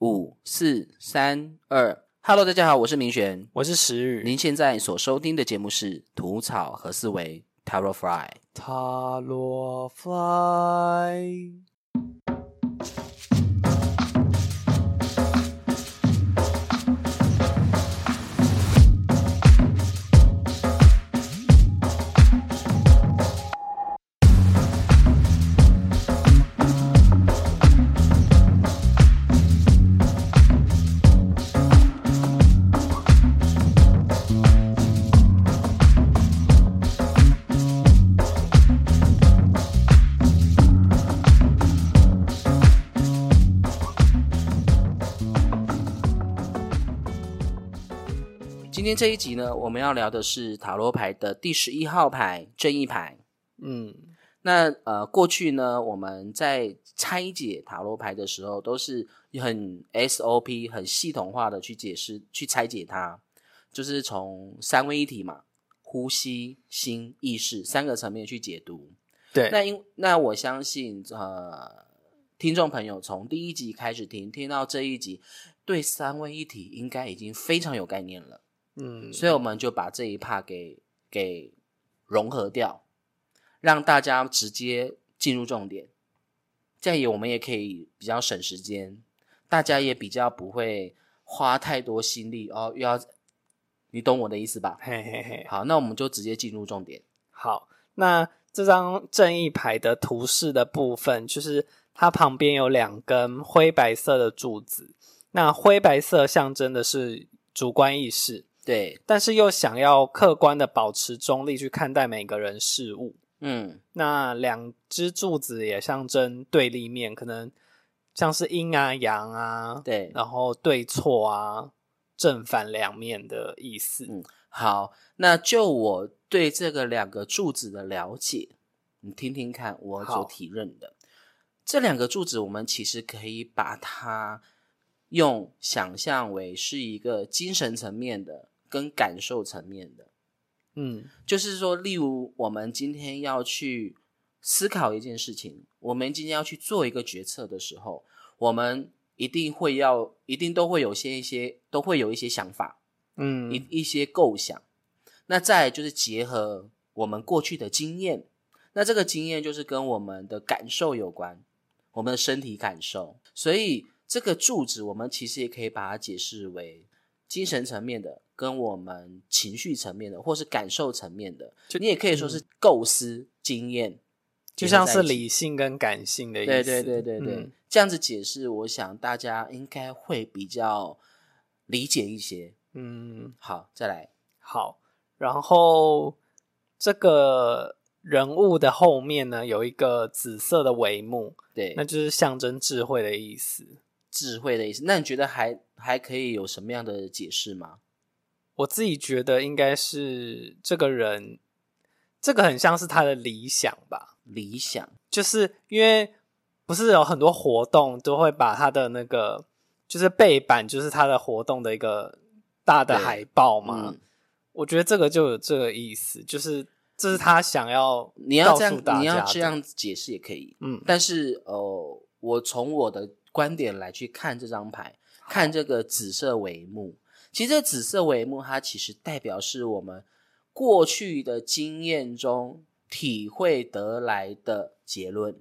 五四三二，Hello，大家好，我是明璇，我是石宇。您现在所收听的节目是《吐草和思维》Taro Fly。塔罗天这一集呢，我们要聊的是塔罗牌的第十一号牌正义牌。嗯，那呃，过去呢，我们在拆解塔罗牌的时候，都是很 SOP、很系统化的去解释、去拆解它，就是从三位一体嘛，呼吸、心、意识三个层面去解读。对，那因那我相信，呃，听众朋友从第一集开始听，听到这一集，对三位一体应该已经非常有概念了。嗯，所以我们就把这一 part 给给融合掉，让大家直接进入重点，这样也我们也可以比较省时间，大家也比较不会花太多心力哦，又要你懂我的意思吧？嘿嘿嘿，好，那我们就直接进入重点。好，那这张正义牌的图示的部分，就是它旁边有两根灰白色的柱子，那灰白色象征的是主观意识，对，但是又想要客观的保持中立去看待每个人事物。嗯，那两只柱子也象征对立面，可能像是阴啊阳啊，对，然后对错啊，正反两面的意思。嗯好，那就我对这个两个柱子的了解，你听听看我所好体认的。这两个柱子，我们其实可以把它用想象为是一个精神层面的跟感受层面的，嗯就是说，例如我们今天要去思考一件事情，我们今天要去做一个决策的时候，我们一定会要，一定都会有些一些，都会有一些想法。嗯一一些构想。那再来就是结合我们过去的经验，那这个经验就是跟我们的感受有关，我们的身体感受。所以这个柱子，我们其实也可以把它解释为精神层面的，跟我们情绪层面的，或是感受层面的。就你也可以说是构思、经验，就像是理性跟感性的意思。对对对对对，嗯这样子解释，我想大家应该会比较理解一些。嗯，好，再来。好。然后这个人物的后面呢，有一个紫色的帷幕，对，那就是象征智慧的意思。智慧的意思。那你觉得还还可以有什么样的解释吗？我自己觉得应该是这个人，这个很像是他的理想吧。理想，就是因为不是有很多活动都会把他的那个就是背板，就是他的活动的一个大的海报嘛。嗯，我觉得这个就有这个意思，就是这是他想要你要这样你要这样解释也可以。嗯但是呃，我从我的观点来去看这张牌，看这个紫色帷幕，其实这紫色帷幕它其实代表是我们过去的经验中体会得来的结论。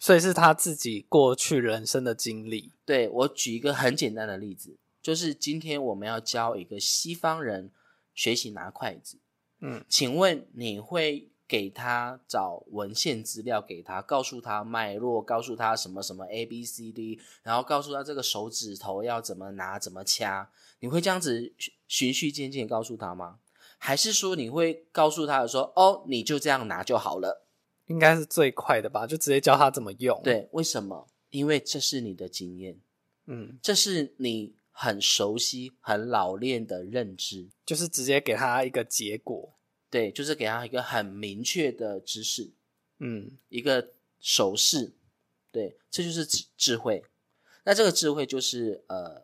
所以是他自己过去人生的经历。对我举一个很简单的例子，就是今天我们要教一个西方人学习拿筷子，嗯，请问你会给他找文献资料给他，告诉他脉络，告诉他什么什么 A B C D，然后告诉他这个手指头要怎么拿，怎么掐，你会这样子循循序渐进告诉他吗？还是说你会告诉他说，哦，你就这样拿就好了？应该是最快的吧，就直接教他怎么用。，对，为什么？因为这是你的经验，嗯，这是你很熟悉、很老练的认知。就是直接给他一个结果。对，就是给他一个很明确的知识，嗯一个手势，对，这就是智智慧。那这个智慧就是呃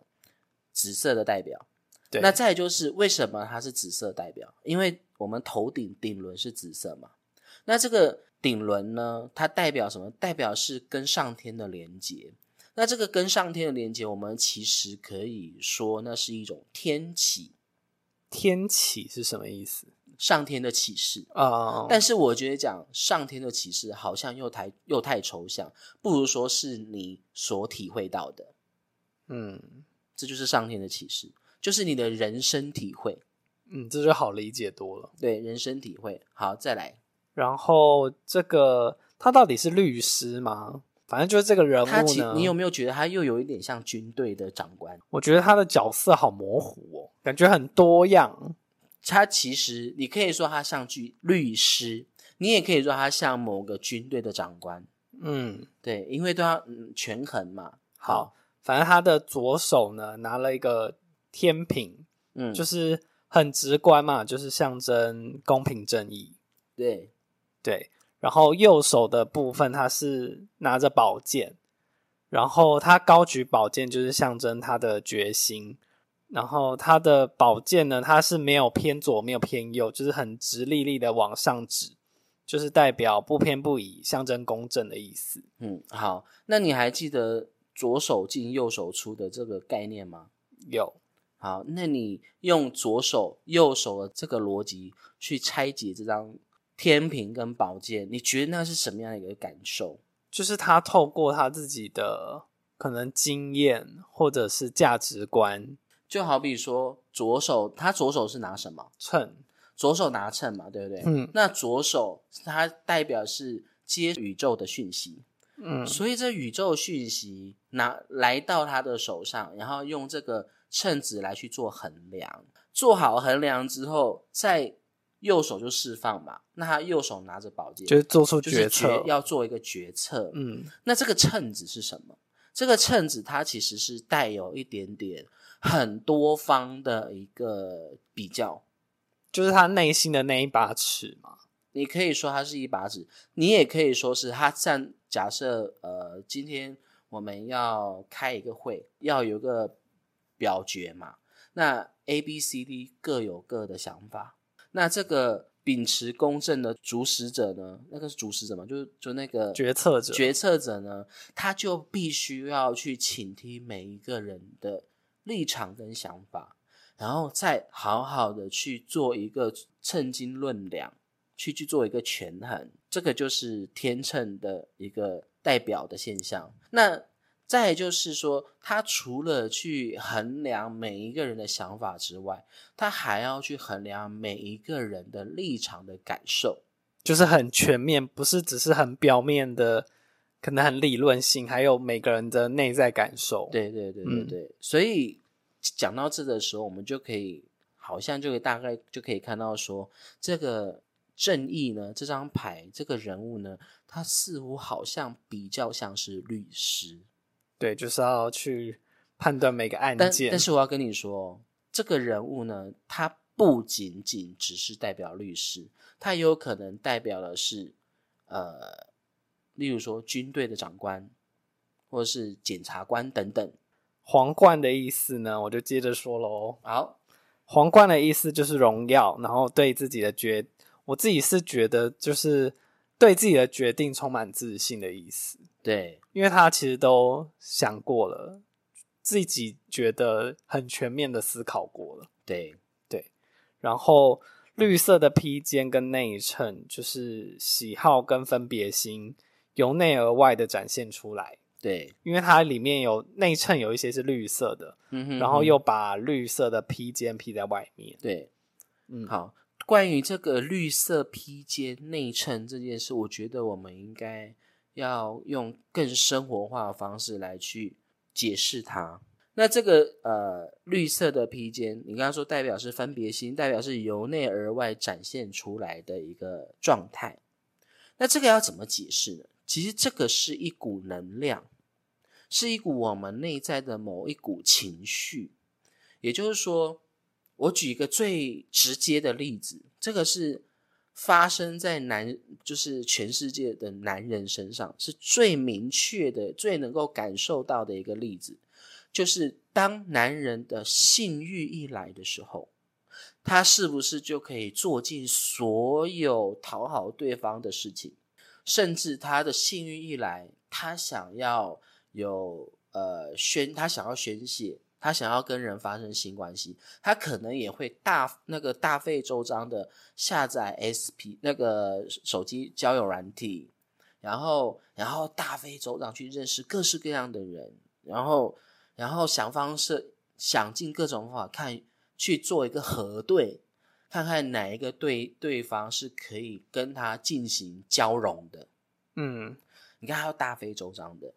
紫色的代表。对，那再就是为什么它是紫色代表？因为我们头顶顶轮是紫色嘛。那这个顶轮呢，它代表什么？代表是跟上天的连接。那这个跟上天的连接，我们其实可以说那是一种天启，天启是什么意思上天的启示。啊？但是我觉得讲上天的启示好像又太又太抽象，不如说是你所体会到的，嗯这就是上天的启示，就是你的人生体会，嗯，这就好理解多了。对人生体会。好，再来，然后这个他到底是律师吗？反正就是这个人物呢，你有没有觉得他又有一点像军队的长官？我觉得他的角色好模糊哦，感觉很多样。他其实你可以说他像律律师，你也可以说他像某个军队的长官，嗯，对，因为都要嗯权衡嘛。好，反正他的左手呢拿了一个天平，嗯，就是是很直观嘛，就是象征公平正义。对，对，然后右手的部分他是拿着宝剑，然后他高举宝剑就是象征他的决心。然后它的宝剑呢，它是没有偏左，没有偏右，就是很直立立的往上指，就是代表不偏不倚，象征公正的意思。嗯，好，那你还记得左手进右手出的这个概念吗？有，好，那你用左手右手的这个逻辑去拆解这张天平跟宝剑，你觉得那是什么样的一个感受？就是他透过他自己的可能经验或者是价值观就好比说左手，他左手是拿什么？秤，左手拿秤嘛，对不对？嗯那左手它代表是接宇宙的讯息，嗯所以这宇宙讯息拿来到他的手上，然后用这个秤子来去做衡量，做好衡量之后，再右手就释放嘛。那他右手拿着宝剑，就是做出就是决策，决要做一个决策。嗯那这个秤子是什么？这个秤子它其实是带有一点点很多方的一个比较。就是他内心的那一把尺嘛。你可以说它是一把尺，你也可以说是他站。假设呃，今天我们要开一个会，要有个表决嘛，那 A、B、C、D 各有各的想法。那这个秉持公正的主使者呢，那个是主使者嘛，就是就那个决策者决策者呢，他就必须要去倾听每一个人的立场跟想法，然后再好好的去做一个称斤论两，去去做一个权衡，这个就是天秤的一个代表的现象。那再就是说，他除了去衡量每一个人的想法之外，他还要去衡量每一个人的立场的感受。就是很全面，不是只是很表面的，可能很理论性，还有每个人的内在感受。，对对对对嗯对，所以讲到这的时候，我们就可以好像就可以大概就可以看到说，这个正义呢，这张牌这个人物呢，他似乎好像比较像是律师，对，就是要去判断每个案件。但是我要跟你说哦，这个人物呢，他不仅仅只是代表律师，他也有可能代表的是呃，例如说军队的长官，或者是检察官等等。皇冠的意思呢，我就接着说喽。好，皇冠的意思就是荣耀，然后对自己的决，我自己是觉得就是对自己的决定充满自信的意思，对，因为他其实都想过了，自己觉得很全面的思考过了。对，然后绿色的披肩跟内衬，就是喜好跟分别心由内而外的展现出来。对，因为它里面有内衬，有一些是绿色的，嗯哼然后又把绿色的披肩披在外面。对，嗯，好。关于这个绿色披肩内衬这件事，我觉得我们应该要用更生活化的方式来去解释它。那这个呃绿色的披肩，你刚刚说代表是分别心，代表是由内而外展现出来的一个状态。那这个要怎么解释呢？其实这个是一股能量，是一股我们内在的某一股情绪。也就是说，我举一个最直接的例子，这个是发生在男，就是全世界的男人身上，是最明确的、最能够感受到的一个例子，就是当男人的性欲一来的时候，他是不是就可以做尽所有讨好对方的事情，甚至他的性欲一来，他想要有呃宣，他想要宣泄，他想要跟人发生性关系，他可能也会大那个大费周章的下载 SP 那个手机交友软体，然后然后大费周章去认识各式各样的人，然后然后想方设想尽各种方法看去做一个核对，看看哪一个对对方是可以跟他进行交融的。嗯，你看他要大费周章的，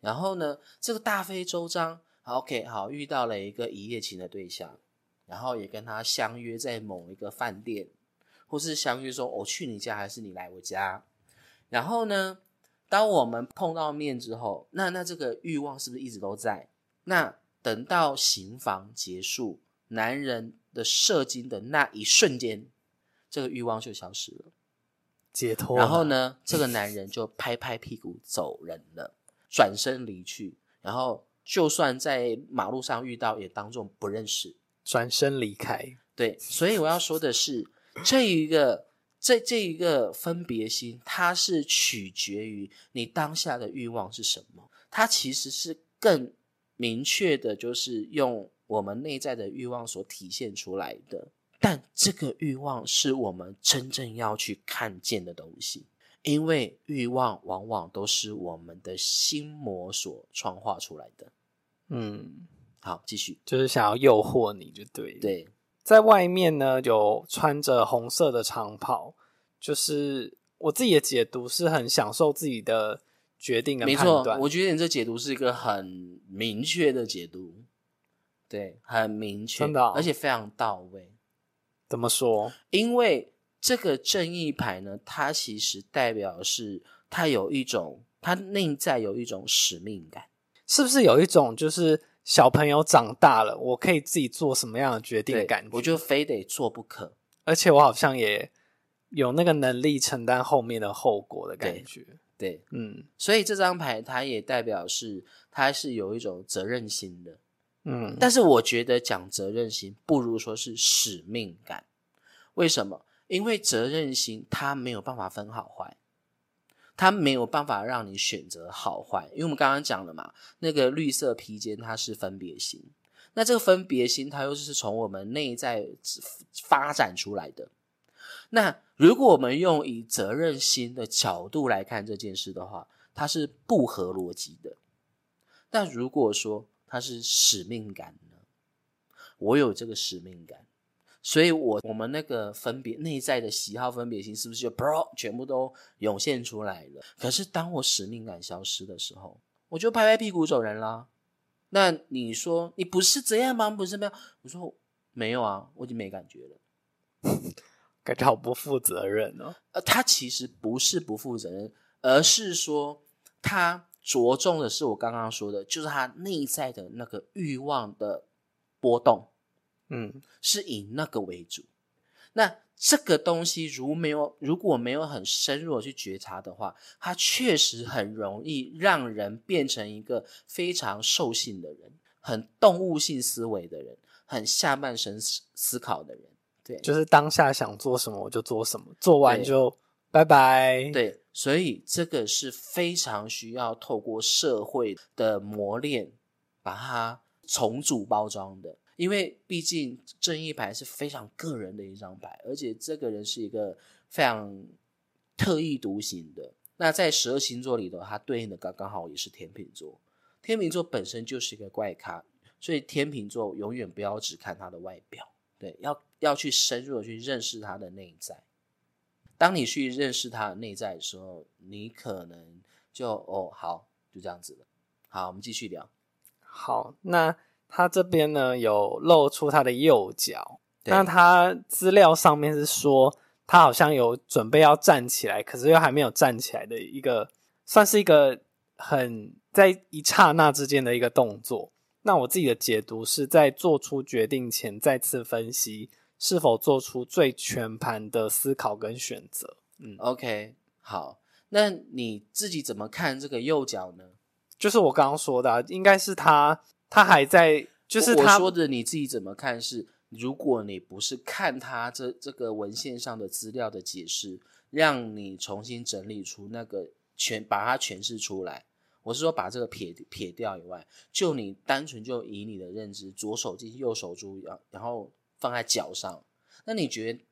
然后呢，这个大费周章好，OK，好，遇到了一个一夜情的对象，然后也跟他相约在某一个饭店，或是相约说我去你家还是你来我家，然后呢，当我们碰到面之后，那那这个欲望是不是一直都在？那等到行房结束，男人的射精的那一瞬间，这个欲望就消失了。解脱。然后？呢，这个男人就拍拍屁股走人了，转身离去。然后就算在马路上遇到，也当众不认识。转身离开。对，所以我要说的是，这一个这这一个分别心，它是取决于你当下的欲望是什么。它其实是更明确的，就是用我们内在的欲望所体现出来的。但这个欲望是我们真正要去看见的东西，因为欲望往往都是我们的心魔所创化出来的。嗯，好，继续。就是想要诱惑你就对。，对，在外面呢有穿着红色的长袍，就是我自己的解读是很享受自己的决定跟没错。我觉得你这解读是一个很明确的解读，对，很明确，真的哦而且非常到位。怎么说？因为这个正义牌呢，它其实代表是它有一种，它内在有一种使命感。是不是有一种就是小朋友长大了，我可以自己做什么样的决定的对感觉？我就非得做不可。而且我好像也有那个能力承担后面的后果的感觉。对，嗯所以这张牌它也代表是它是有一种责任心的。嗯，但是我觉得讲责任心不如说是使命感。为什么？因为责任心它没有办法分好坏，它没有办法让你选择好坏。因为我们刚刚讲了嘛，那个绿色披肩它是分别心，那这个分别心它又是从我们内在发展出来的。那如果我们用以责任心的角度来看这件事的话，它是不合逻辑的。但如果说它是使命感呢？我有这个使命感，所以我我们那个分别内在的喜好分别心是不是就 pro 全部都涌现出来了？可是当我使命感消失的时候，我就拍拍屁股走人啦。那你说你不是这样吗？不是没有？我说没有啊，我已经没感觉了。感觉好不负责任哦。呃，他其实不是不负责任，而是说他着重的是我刚刚说的，就是他内在的那个欲望的波动。嗯是以那个为主。那这个东西如没有如果没有很深入的去觉察的话，它确实很容易让人变成一个非常兽性的人，很动物性思维的人，很下半身思思考的人。对，就是当下想做什么我就做什么，做完就拜拜。，对，所以这个是非常需要透过社会的磨练，把它重组包装的。因为毕竟正义牌是非常个人的一张牌，而且这个人是一个非常特立独行的。那在十二星座里头，它对应的刚刚好也是天秤座。天秤座本身就是一个怪咖，所以天秤座永远不要只看他的外表，对，要要去深入的去认识他的内在。当你去认识他的内在的时候，你可能就哦好，就这样子了。好，我们继续聊。好，那他这边呢有露出他的右脚，那他资料上面是说他好像有准备要站起来，可是又还没有站起来的一个，算是一个很在一刹那之间的一个动作。那我自己的解读是在做出决定前再次分析是否做出最全盘的思考跟选择。嗯，OK，好，那你自己怎么看这个右脚呢？就是我刚刚说的啊、应该是他，他还在，就是他我说的你自己怎么看是？如果你不是看他这这个文献上的资料的解释，让你重新整理出那个全把它诠释出来，我是说把这个撇撇掉以外，就你单纯就以你的认知，左手进右手出，然然后放在脚上，那你觉得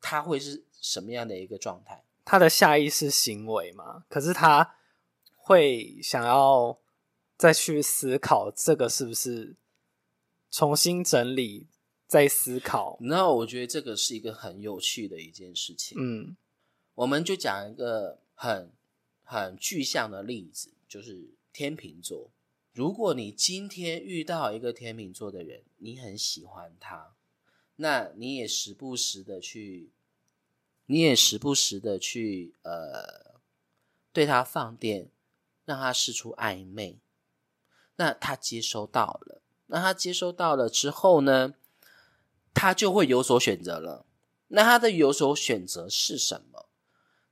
他会是什么样的一个状态？他的下意识行为嘛，可是他会想要再去思考这个是不是重新整理再思考。那我觉得这个是一个很有趣的一件事情。嗯我们就讲一个很很具象的例子，就是天秤座。如果你今天遇到一个天秤座的人，你很喜欢他，那你也时不时的去，你也时不时的去呃对他放电，让他试出暧昧。那他接收到了，那他接收到了之后呢，他就会有所选择了。那他的有所选择是什么？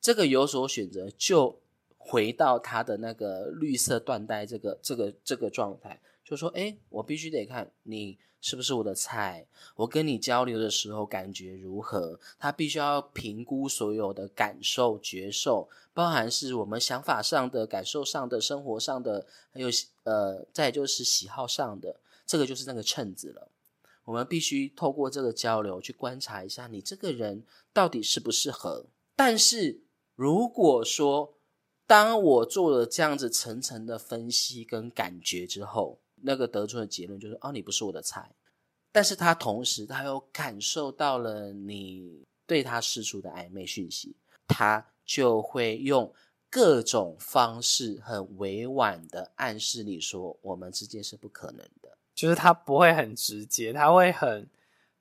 这个有所选择，就回到他的那个绿色缎带这个这个这个状态，就说：哎，我必须得看你是不是我的菜，我跟你交流的时候感觉如何？他必须要评估所有的感受、觉受，包含是我们想法上的、感受上的、生活上的，还有呃，再就是喜好上的，这个就是那个秤子了。我们必须透过这个交流去观察一下，你这个人到底适不适合。但是如果说，当我做了这样子层层的分析跟感觉之后，那个得出的结论就是：哦，你不是我的菜。但是他同时他又感受到了你对他释出的暧昧讯息，他就会用各种方式很委婉的暗示你说，我们之间是不可能的。就是他不会很直接，他会很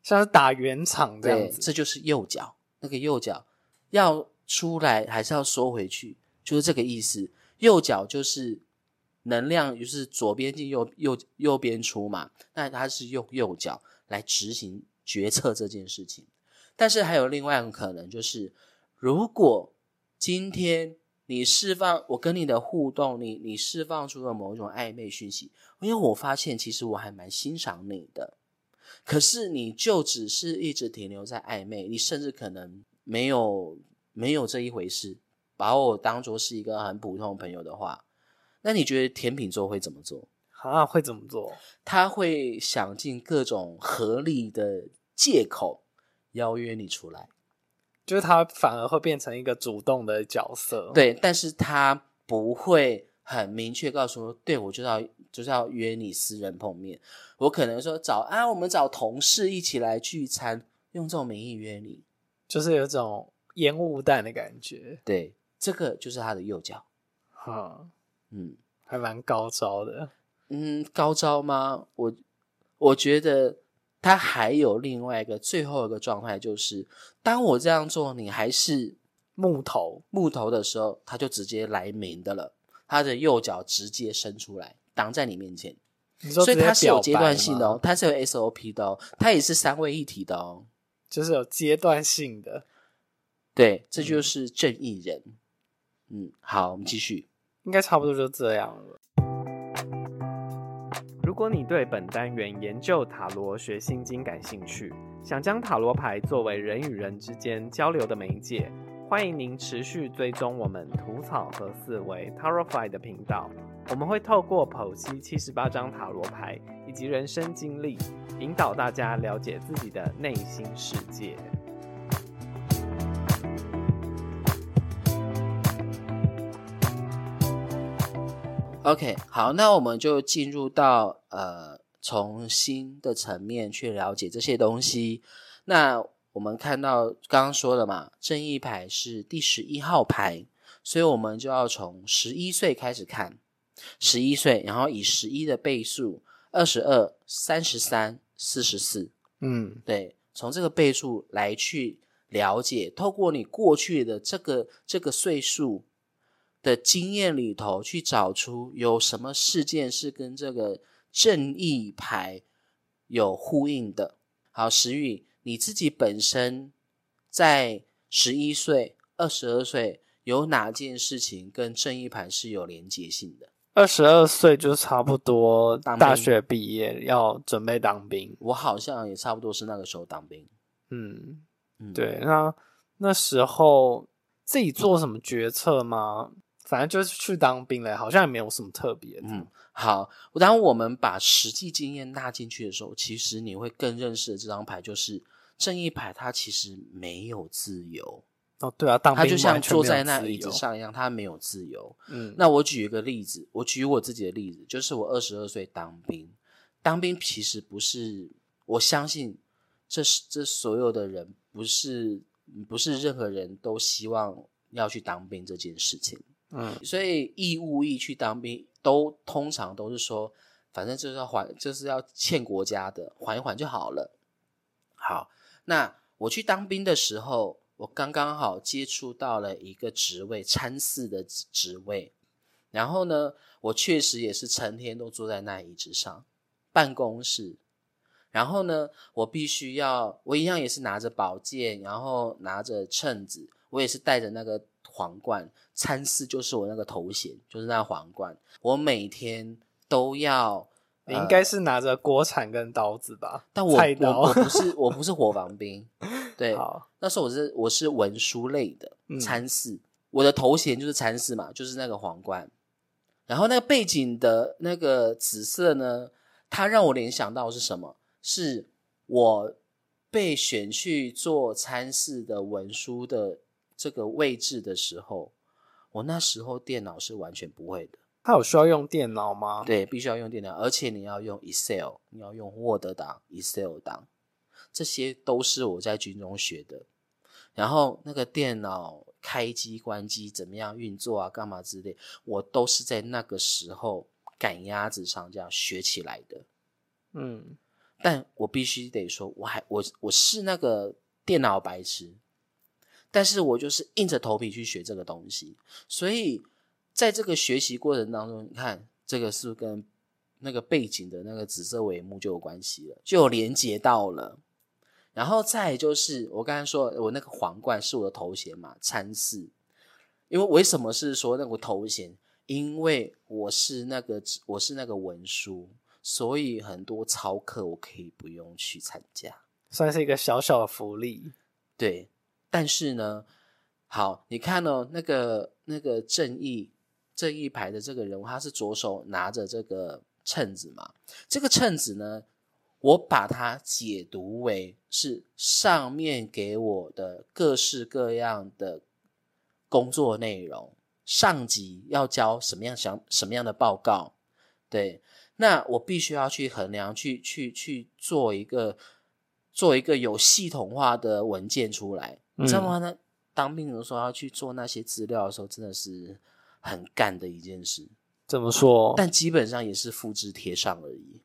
像是打圆场这样，子。这就是右脚，那个右脚要出来还是要收回去，就是这个意思。右脚就是能量，就是左边进右右右边出嘛，那他是用右脚来执行决策这件事情。但是还有另外一种可能，就是如果今天你释放我跟你的互动，你你释放出了某一种暧昧讯息，因为我发现其实我还蛮欣赏你的，可是你就只是一直停留在暧昧，你甚至可能没有没有这一回事，把我当做是一个很普通朋友的话，那你觉得甜品座会怎么做？啊，会怎么做？他会想尽各种合理的借口邀约你出来，就是他反而会变成一个主动的角色。，对，但是他不会很明确告诉说，对我就要就是要约你私人碰面。我可能说找啊，我们找同事一起来聚餐，用这种名义约你。就是有种烟雾弹的感觉。对，这个就是他的右脚。哈，嗯还蛮高招的。嗯，高招吗？我我觉得他还有另外一个最后一个状态，就是当我这样做，你还是木头，木头的时候，他就直接来明的了，他的右脚直接伸出来挡在你面前，你说所以直接它是有阶段性的哦吗，，它是有 SOP 的哦，它也是三位一体的哦。就是有阶段性的。对，这就是正义人。嗯，好，我们继续。应该差不多就这样了。如果你对本单元研究塔罗学心经感兴趣，想将塔罗牌作为人与人之间交流的媒介，欢迎您持续追踪我们吐草和思维 Tarotfy 的频道。我们会透过剖析七十八张塔罗牌以及人生经历，引导大家了解自己的内心世界。OK，好，那我们就进入到呃，从新的层面去了解这些东西。那我们看到刚刚说了嘛，正义牌是第十一号牌，所以我们就要从十一岁开始看，十一岁，然后以十一的倍数，二十二、三十三、四十四，嗯，对，从这个倍数来去了解，透过你过去的这个这个岁数的经验里头，去找出有什么事件是跟这个正义牌有呼应的。好，石宇，你自己本身在十一岁、二十二岁，有哪件事情跟正义牌是有连结性的？二十二岁就差不多当大学毕业，要准备当兵。我好像也差不多是那个时候当兵。嗯，嗯，对，那那时候自己做什么决策吗？反正就是去当兵了，好像也没有什么特别的。嗯，好。当我们把实际经验纳进去的时候，其实你会更认识的这张牌就是正义牌，它其实没有自由。哦，对啊，当兵它就像坐在那椅子，上一样，他没有自由。嗯，那我举一个例子，我举我自己的例子，就是我二十二岁当兵。当兵其实不是，我相信这是这所有的人不是不是任何人都希望要去当兵这件事情。嗯，所以义务役去当兵，都通常都是说，反正就是要还，就是要欠国家的，缓一缓就好了。好，那我去当兵的时候，我刚刚好接触到了一个职位，参事的职位。然后呢，我确实也是成天都坐在那椅子上，办公室。然后呢，我必须要，我一样也是拿着宝剑，然后拿着秤子，我也是带着那个皇冠，参事就是我那个头衔，就是那皇冠。我每天都要，你应该是拿着锅铲跟刀子吧？但我我菜刀我不 是我不是火防兵，对，好，那时候我是我是文书类的嗯参事，我的头衔就是参事嘛，就是那个皇冠。然后那个背景的那个紫色呢，它让我联想到是什么？是我被选去做参事的文书的这个位置的时候，我那时候电脑是完全不会的。他有需要用电脑吗？对，必须要用电脑，而且你要用 Excel，你要用 Word 档、Excel 档，这些都是我在军中学的。然后那个电脑开机、关机怎么样运作啊，干嘛之类，我都是在那个时候赶鸭子上这样学起来的。嗯，但我必须得说，我还我我是那个电脑白痴，但是我就是硬着头皮去学这个东西，所以在这个学习过程当中，你看这个是跟那个背景的那个紫色帷幕就有关系了，就有连接到了。然后再就是我刚才说，我那个皇冠是我的头衔嘛，参事。因为为什么是说那个头衔？因为我是那个我是那个文书，所以很多操课我可以不用去参加。算是一个小小的福利。对，但是呢，好，你看哦，那个那个正义正义牌的这个人物，他是左手拿着这个秤子嘛，这个秤子呢，我把它解读为是上面给我的各式各样的工作内容，上级要交什么样想什么样的报告，对，那我必须要去衡量，去去去做一个做一个有系统化的文件出来，你知道吗？那当兵的时候要去做那些资料的时候，真的是很干的一件事，怎么说？但基本上也是复制贴上而已。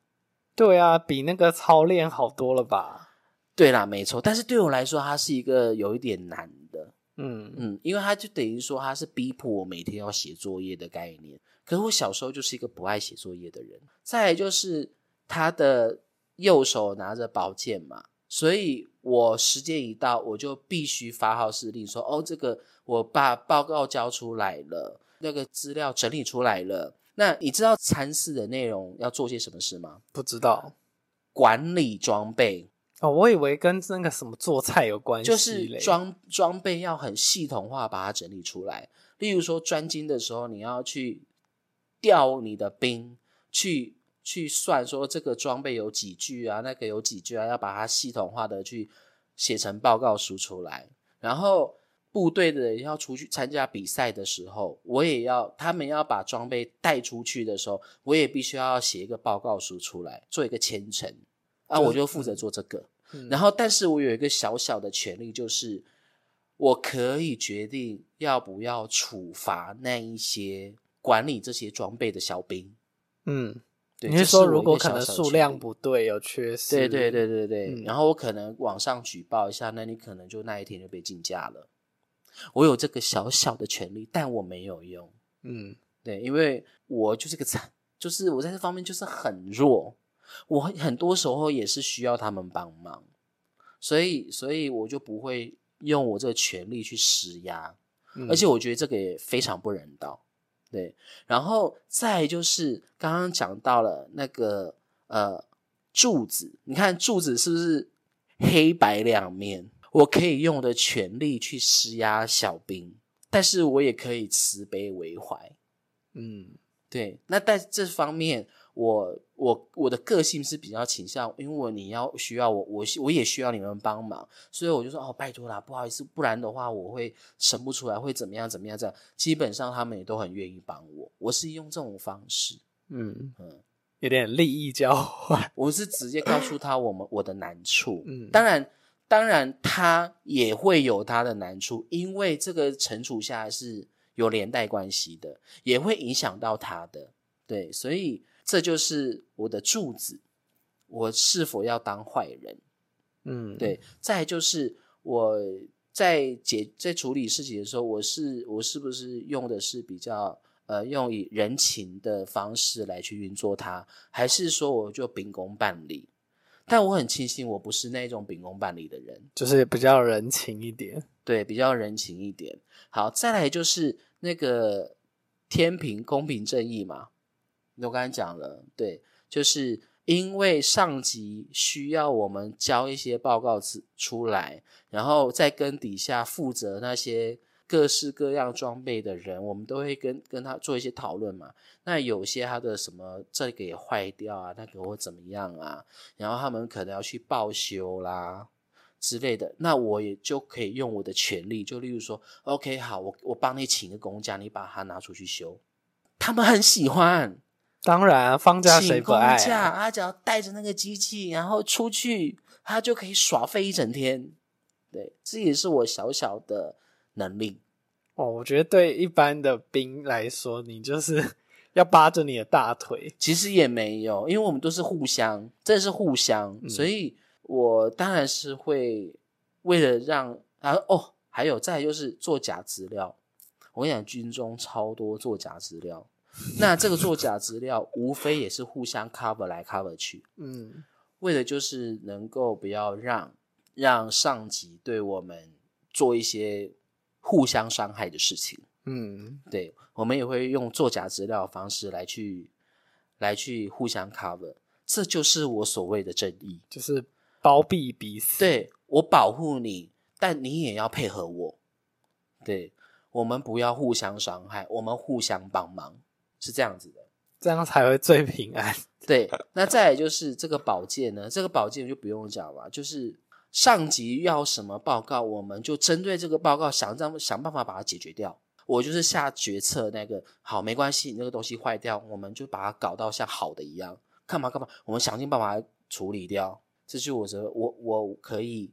对啊，比那个操练好多了吧？对啦，没错，但是对我来说，它是一个有一点难的，嗯嗯，因为它就等于说它是逼迫我每天要写作业的概念。可是我小时候就是一个不爱写作业的人。再来就是他的右手拿着宝剑嘛，所以我时间一到，我就必须发号施令说：“哦，这个我把报告交出来了，那个资料整理出来了。”那你知道参事的内容要做些什么事吗？不知道管理装备，哦，我以为跟那个什么做菜有关系就，是装装备要很系统化把它整理出来。例如说专精的时候，你要去调你的兵，去去算说这个装备有几句啊，那个有几句啊，要把它系统化的去写成报告书出来。然后部队的人要出去参加比赛的时候，我也要他们要把装备带出去的时候，我也必须要写一个报告书出来，做一个签呈啊，我就负责做这个。嗯然后，但是我有一个小小的权利，就是我可以决定要不要处罚那一些管理这些装备的小兵。嗯，对，你是说如果可能数量不对，有缺失？对对对对对，嗯然后我可能网上举报一下，那你可能就那一天就被禁驾了。我有这个小小的权利，但我没有用。嗯对，因为我就是个惨，就是我在这方面就是很弱，我很多时候也是需要他们帮忙，所以所以我就不会用我这个权利去施压，嗯而且我觉得这个也非常不人道。对，然后再就是刚刚讲到了那个呃柱子，你看柱子是不是黑白两面？我可以用我的权力去施压小兵，但是我也可以慈悲为怀。嗯对，那在这方面，我我我的个性是比较倾向，因为我你要需要我，我我也需要你们帮忙，所以我就说哦，拜托啦，不好意思，不然的话我会生不出来，会怎么样怎么样这样。基本上他们也都很愿意帮我，我是用这种方式，嗯嗯，有点利益交换。我是直接告诉他我们我的难处，嗯当然当然他也会有他的难处，因为这个惩处下来是有连带关系的，也会影响到他的，对，所以这就是我的柱子，我是否要当坏人？嗯，对，再就是我在解在处理事情的时候，我是我是不是用的是比较呃用以人情的方式来去运作它，还是说我就秉公办理？但我很庆幸我不是那种秉公办理的人，就是比较人情一点。对，比较人情一点。好，再来就是那个天平公平正义嘛，我刚才讲了，对，就是因为上级需要我们交一些报告出出来，然后再跟底下负责那些各式各样装备的人，我们都会跟跟他做一些讨论嘛。那有些他的什么这个也坏掉啊，那个或怎么样啊，然后他们可能要去报修啦。之类的，那我也就可以用我的权利，就例如说，OK，好，我我帮你请个工匠，你把它拿出去修，他们很喜欢。当然，放假谁不爱、假，啊？他只要带着那个机器，然后出去，他就可以耍废一整天。对，这也是我小小的能力。哦，我觉得对一般的兵来说，你就是 要扒着你的大腿。其实也没有，因为我们都是互相，真的是互相，嗯所以我当然是会为了让啊哦，还有再就是做假资料。我跟你讲，军中超多作假资料，那这个作假资料无非也是互相 cover 来 cover 去，嗯为的就是能够不要让让上级对我们做一些互相伤害的事情。嗯，对，我们也会用作假资料的方式来去来去互相 cover，这就是我所谓的正义。就是包庇彼此。，对我保护你，但你也要配合我。对，我们不要互相伤害，我们互相帮忙，是这样子的。这样才会最平安。对，那再来就是这个保健呢，这个保健就不用讲了，就是上级要什么报告，我们就针对这个报告想让想办法把它解决掉。我就是下决策那个，好，没关系，你那个东西坏掉，我们就把它搞到像好的一样，干嘛干嘛，我们想尽办法来处理掉。这是我觉得我我可以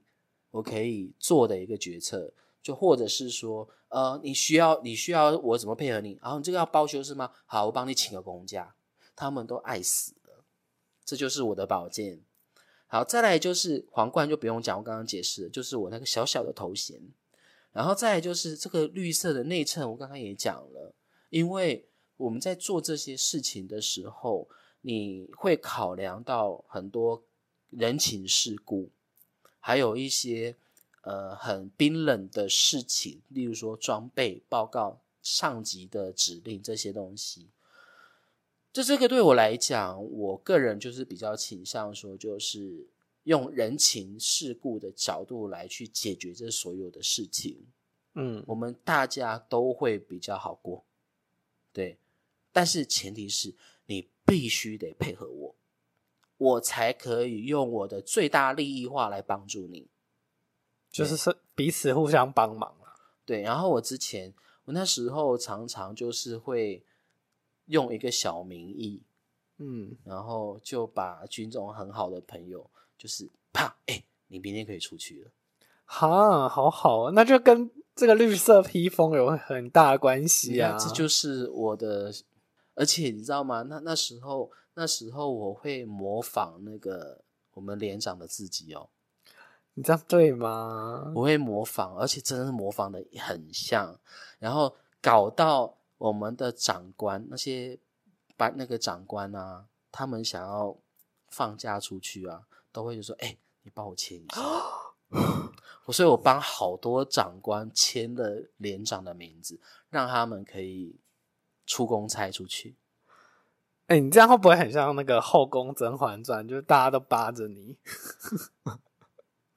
我可以做的一个决策，就或者是说，呃，你需要你需要我怎么配合你？然后你这个要包修是吗？好，我帮你请个工假。他们都爱死了，这就是我的宝剑。好，再来就是皇冠就不用讲，我刚刚解释了，就是我那个小小的头衔。然后再来就是这个绿色的内衬，我刚刚也讲了，因为我们在做这些事情的时候，你会考量到很多人情世故，还有一些呃很冰冷的事情，例如说装备报告、上级的指令这些东西。就这个对我来讲，我个人就是比较倾向说，就是用人情世故的角度来去解决这所有的事情，嗯我们大家都会比较好过。对，但是前提是你必须得配合我，我才可以用我的最大利益化来帮助你。就是是彼此互相帮忙啊。对，然后我之前我那时候常常就是会用一个小名义，嗯，然后就把军中很好的朋友，就是啪，哎、你明天可以出去了。哈，好好哦，那就跟这个绿色披风有很大关系啊。这就是我的，而且你知道吗？那那时候那时候我会模仿那个我们连长的自己哦，你这样对吗？我会模仿，而且真的是模仿的很像，然后搞到我们的长官那些班那个长官啊，他们想要放假出去啊，都会就说：“哎、你帮我签一下。”我所以，我帮好多长官签了连长的名字，让他们可以出公差出去。哎、你这样会不会很像那个《后宫甄嬛传》？就是大家都扒着你。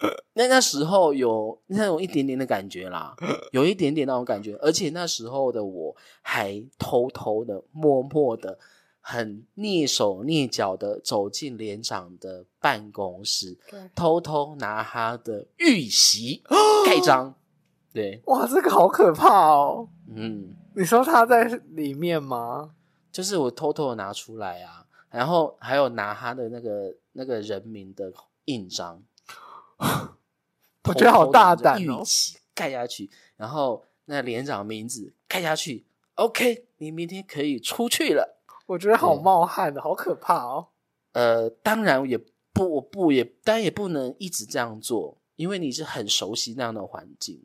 那那时候有那种一点点的感觉啦，有一点点那种感觉，而且那时候的我还偷偷的、默默的、很蹑手蹑脚的走进连长的办公室，偷偷拿他的玉玺 盖章。对，哇，这个好可怕哦！嗯，你说他在里面吗？就是我偷偷的拿出来啊，然后还有拿他的那个那个人民的印章。我觉得好大胆哦！盖下去，然后那连长名字盖下去，OK，你明天可以出去了。我觉得好冒汗的，好可怕哦。呃，当然也不，我不也，当然也不能一直这样做，因为你是很熟悉那样的环境，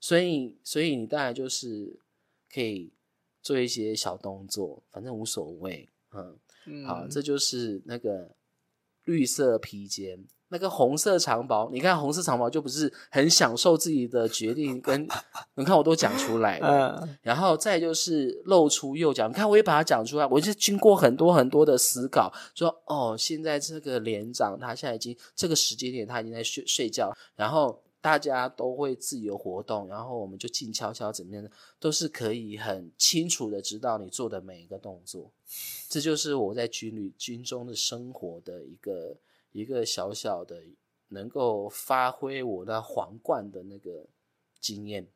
所以，所以你当然就是可以做一些小动作，反正无所谓。嗯，好，这就是那个绿色披肩。那个红色长袍，你看红色长袍就不是很享受自己的决定，跟你看我都讲出来了，然后再就是露出右脚，你看我也把它讲出来，我是经过很多很多的思考，说哦，现在这个连长他现在已经这个时间点他已经在睡睡觉，然后大家都会自由活动，然后我们就静悄悄怎么样的，都是可以很清楚的知道你做的每一个动作，这就是我在军旅军中的生活的一个。一个小小的能够发挥我的皇冠的那个经验。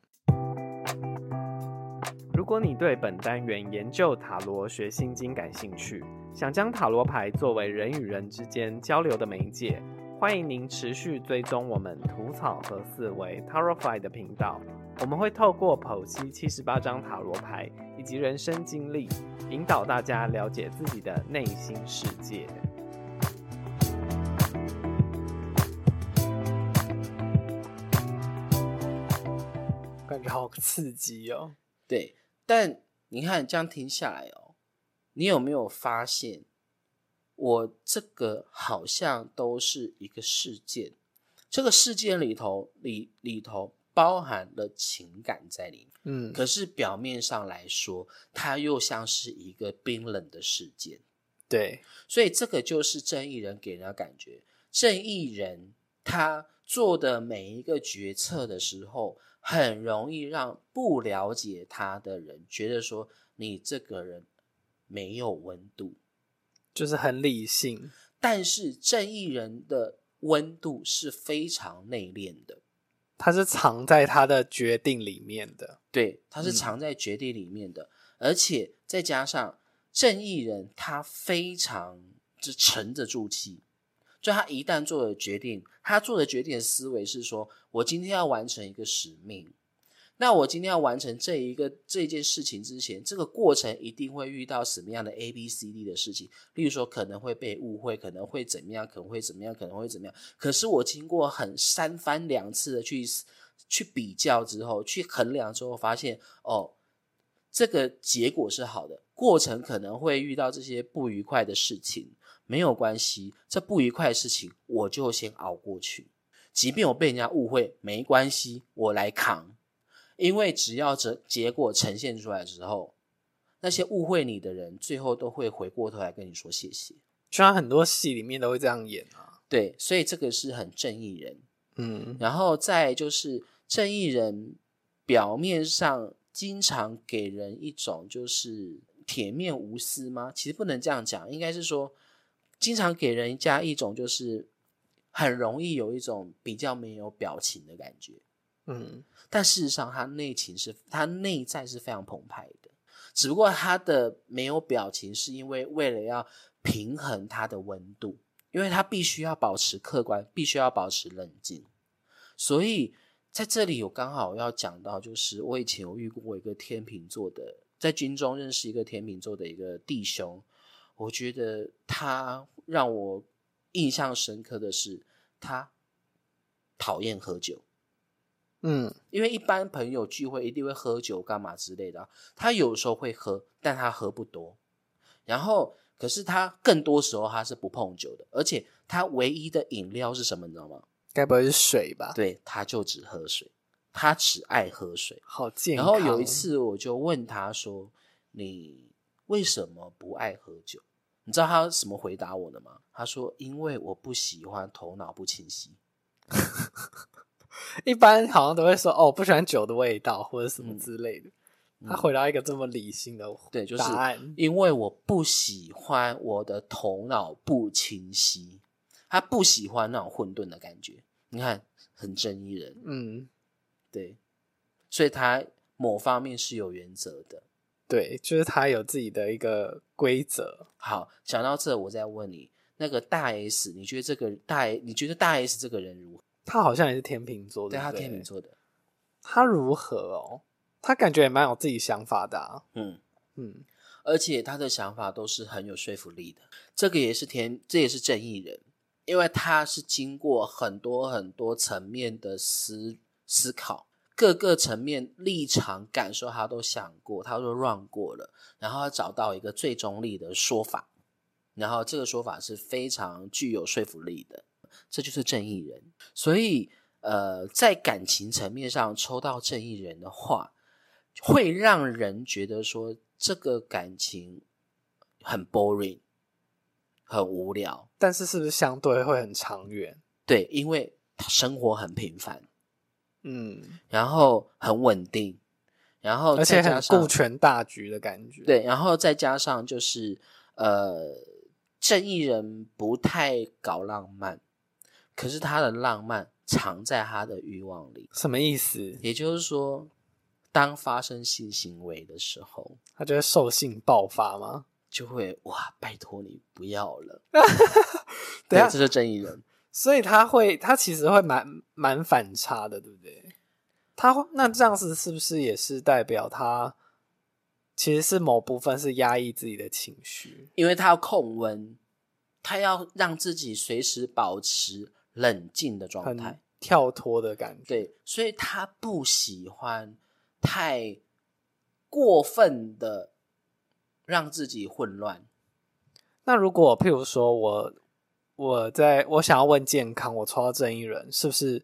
如果你对本单元研究塔罗学心经感兴趣，想将塔罗牌作为人与人之间交流的媒介，欢迎您持续追踪我们吐草和思维 Tarotfy 的频道。我们会透过剖析七十八张塔罗牌以及人生经历，引导大家了解自己的内心世界。好刺激哦！对，但你看这样听下来哦，你有没有发现，我这个好像都是一个事件，这个事件里头里里头包含了情感在里面，嗯，可是表面上来说，它又像是一个冰冷的事件，对，所以这个就是正义人给人的感觉，正义人他做的每一个决策的时候。很容易让不了解他的人觉得说你这个人没有温度，就是很理性。但是正义人的温度是非常内敛的，他是藏在他的决定里面的。对，他是藏在决定里面的，而且再加上正义人，他非常就沉得住气。就他一旦做了决定，他做的决定的思维是说：我今天要完成一个使命，那我今天要完成这一个这件事情之前，这个过程一定会遇到什么样的 A、B、C、D 的事情？例如说，可能会被误会，可能会怎么样，可能会怎么样，可能会怎么样。可是我经过很三番两次的去去比较之后，去衡量之后，发现哦，这个结果是好的，过程可能会遇到这些不愉快的事情。没有关系，这不愉快的事情我就先熬过去。即便我被人家误会，没关系，我来扛。因为只要这结果呈现出来之后，那些误会你的人，最后都会回过头来跟你说谢谢。虽然很多戏里面都会这样演啊，对，所以这个是很正义人。嗯，然后再就是正义人表面上经常给人一种就是铁面无私吗？其实不能这样讲，应该是说。经常给人家一种就是很容易有一种比较没有表情的感觉，嗯，但事实上他内情是他内在是非常澎湃的，只不过他的没有表情是因为为了要平衡他的温度，因为他必须要保持客观，必须要保持冷静，所以在这里有刚好要讲到，就是我以前有遇过一个天秤座的，在军中认识一个天秤座的一个弟兄。我觉得他让我印象深刻的是，他讨厌喝酒。嗯，因为一般朋友聚会一定会喝酒干嘛之类的，他有时候会喝，但他喝不多。然后，可是他更多时候他是不碰酒的，而且他唯一的饮料是什么？你知道吗？该不会是水吧？对，他就只喝水，他只爱喝水。好健康。然后有一次我就问他说：“你？”为什么不爱喝酒？你知道他什么回答我的吗？他说：“因为我不喜欢头脑不清晰。”一般好像都会说哦，不喜欢酒的味道或者什么嗯之类的。他回答一个这么理性的对，就是答案，因为我不喜欢我的头脑不清晰，他不喜欢那种混沌的感觉。你看，很正义人，嗯，对，所以他某方面是有原则的。对，就是他有自己的一个规则。好，讲到这，我再问你，那个大 S，你觉得这个大你觉得大 S 这个人如何？他好像也是天秤座的，对他天秤座的，他如何哦？他感觉也蛮有自己想法的、啊。嗯，嗯，而且他的想法都是很有说服力的。这个也是天，这也是正义人，因为他是经过很多很多层面的思思考，各个层面立场感受他都想过，他都 run 过了，然后他找到一个最中立的说法，然后这个说法是非常具有说服力的，这就是正义人。所以，呃，在感情层面上抽到正义人的话，会让人觉得说这个感情很 boring，很无聊。但是是不是相对会很长远？对，因为他生活很平凡，嗯，然后很稳定，然后而且很顾全大局的感觉。，对，然后再加上就是呃，正义人不太搞浪漫，可是他的浪漫藏在他的欲望里，什么意思？也就是说，当发生性行为的时候，他就会兽性爆发吗？就会哇，拜托你不要了。等一下这是正义人。所以他会，他其实会蛮蛮反差的，对不对？他会那这样子是不是也是代表他其实是某部分是压抑自己的情绪？因为他要控温，他要让自己随时保持冷静的状态。跳脱的感觉。对，所以他不喜欢太过分的让自己混乱。那如果譬如说我我在我想要问健康，我抽到正义人，是不是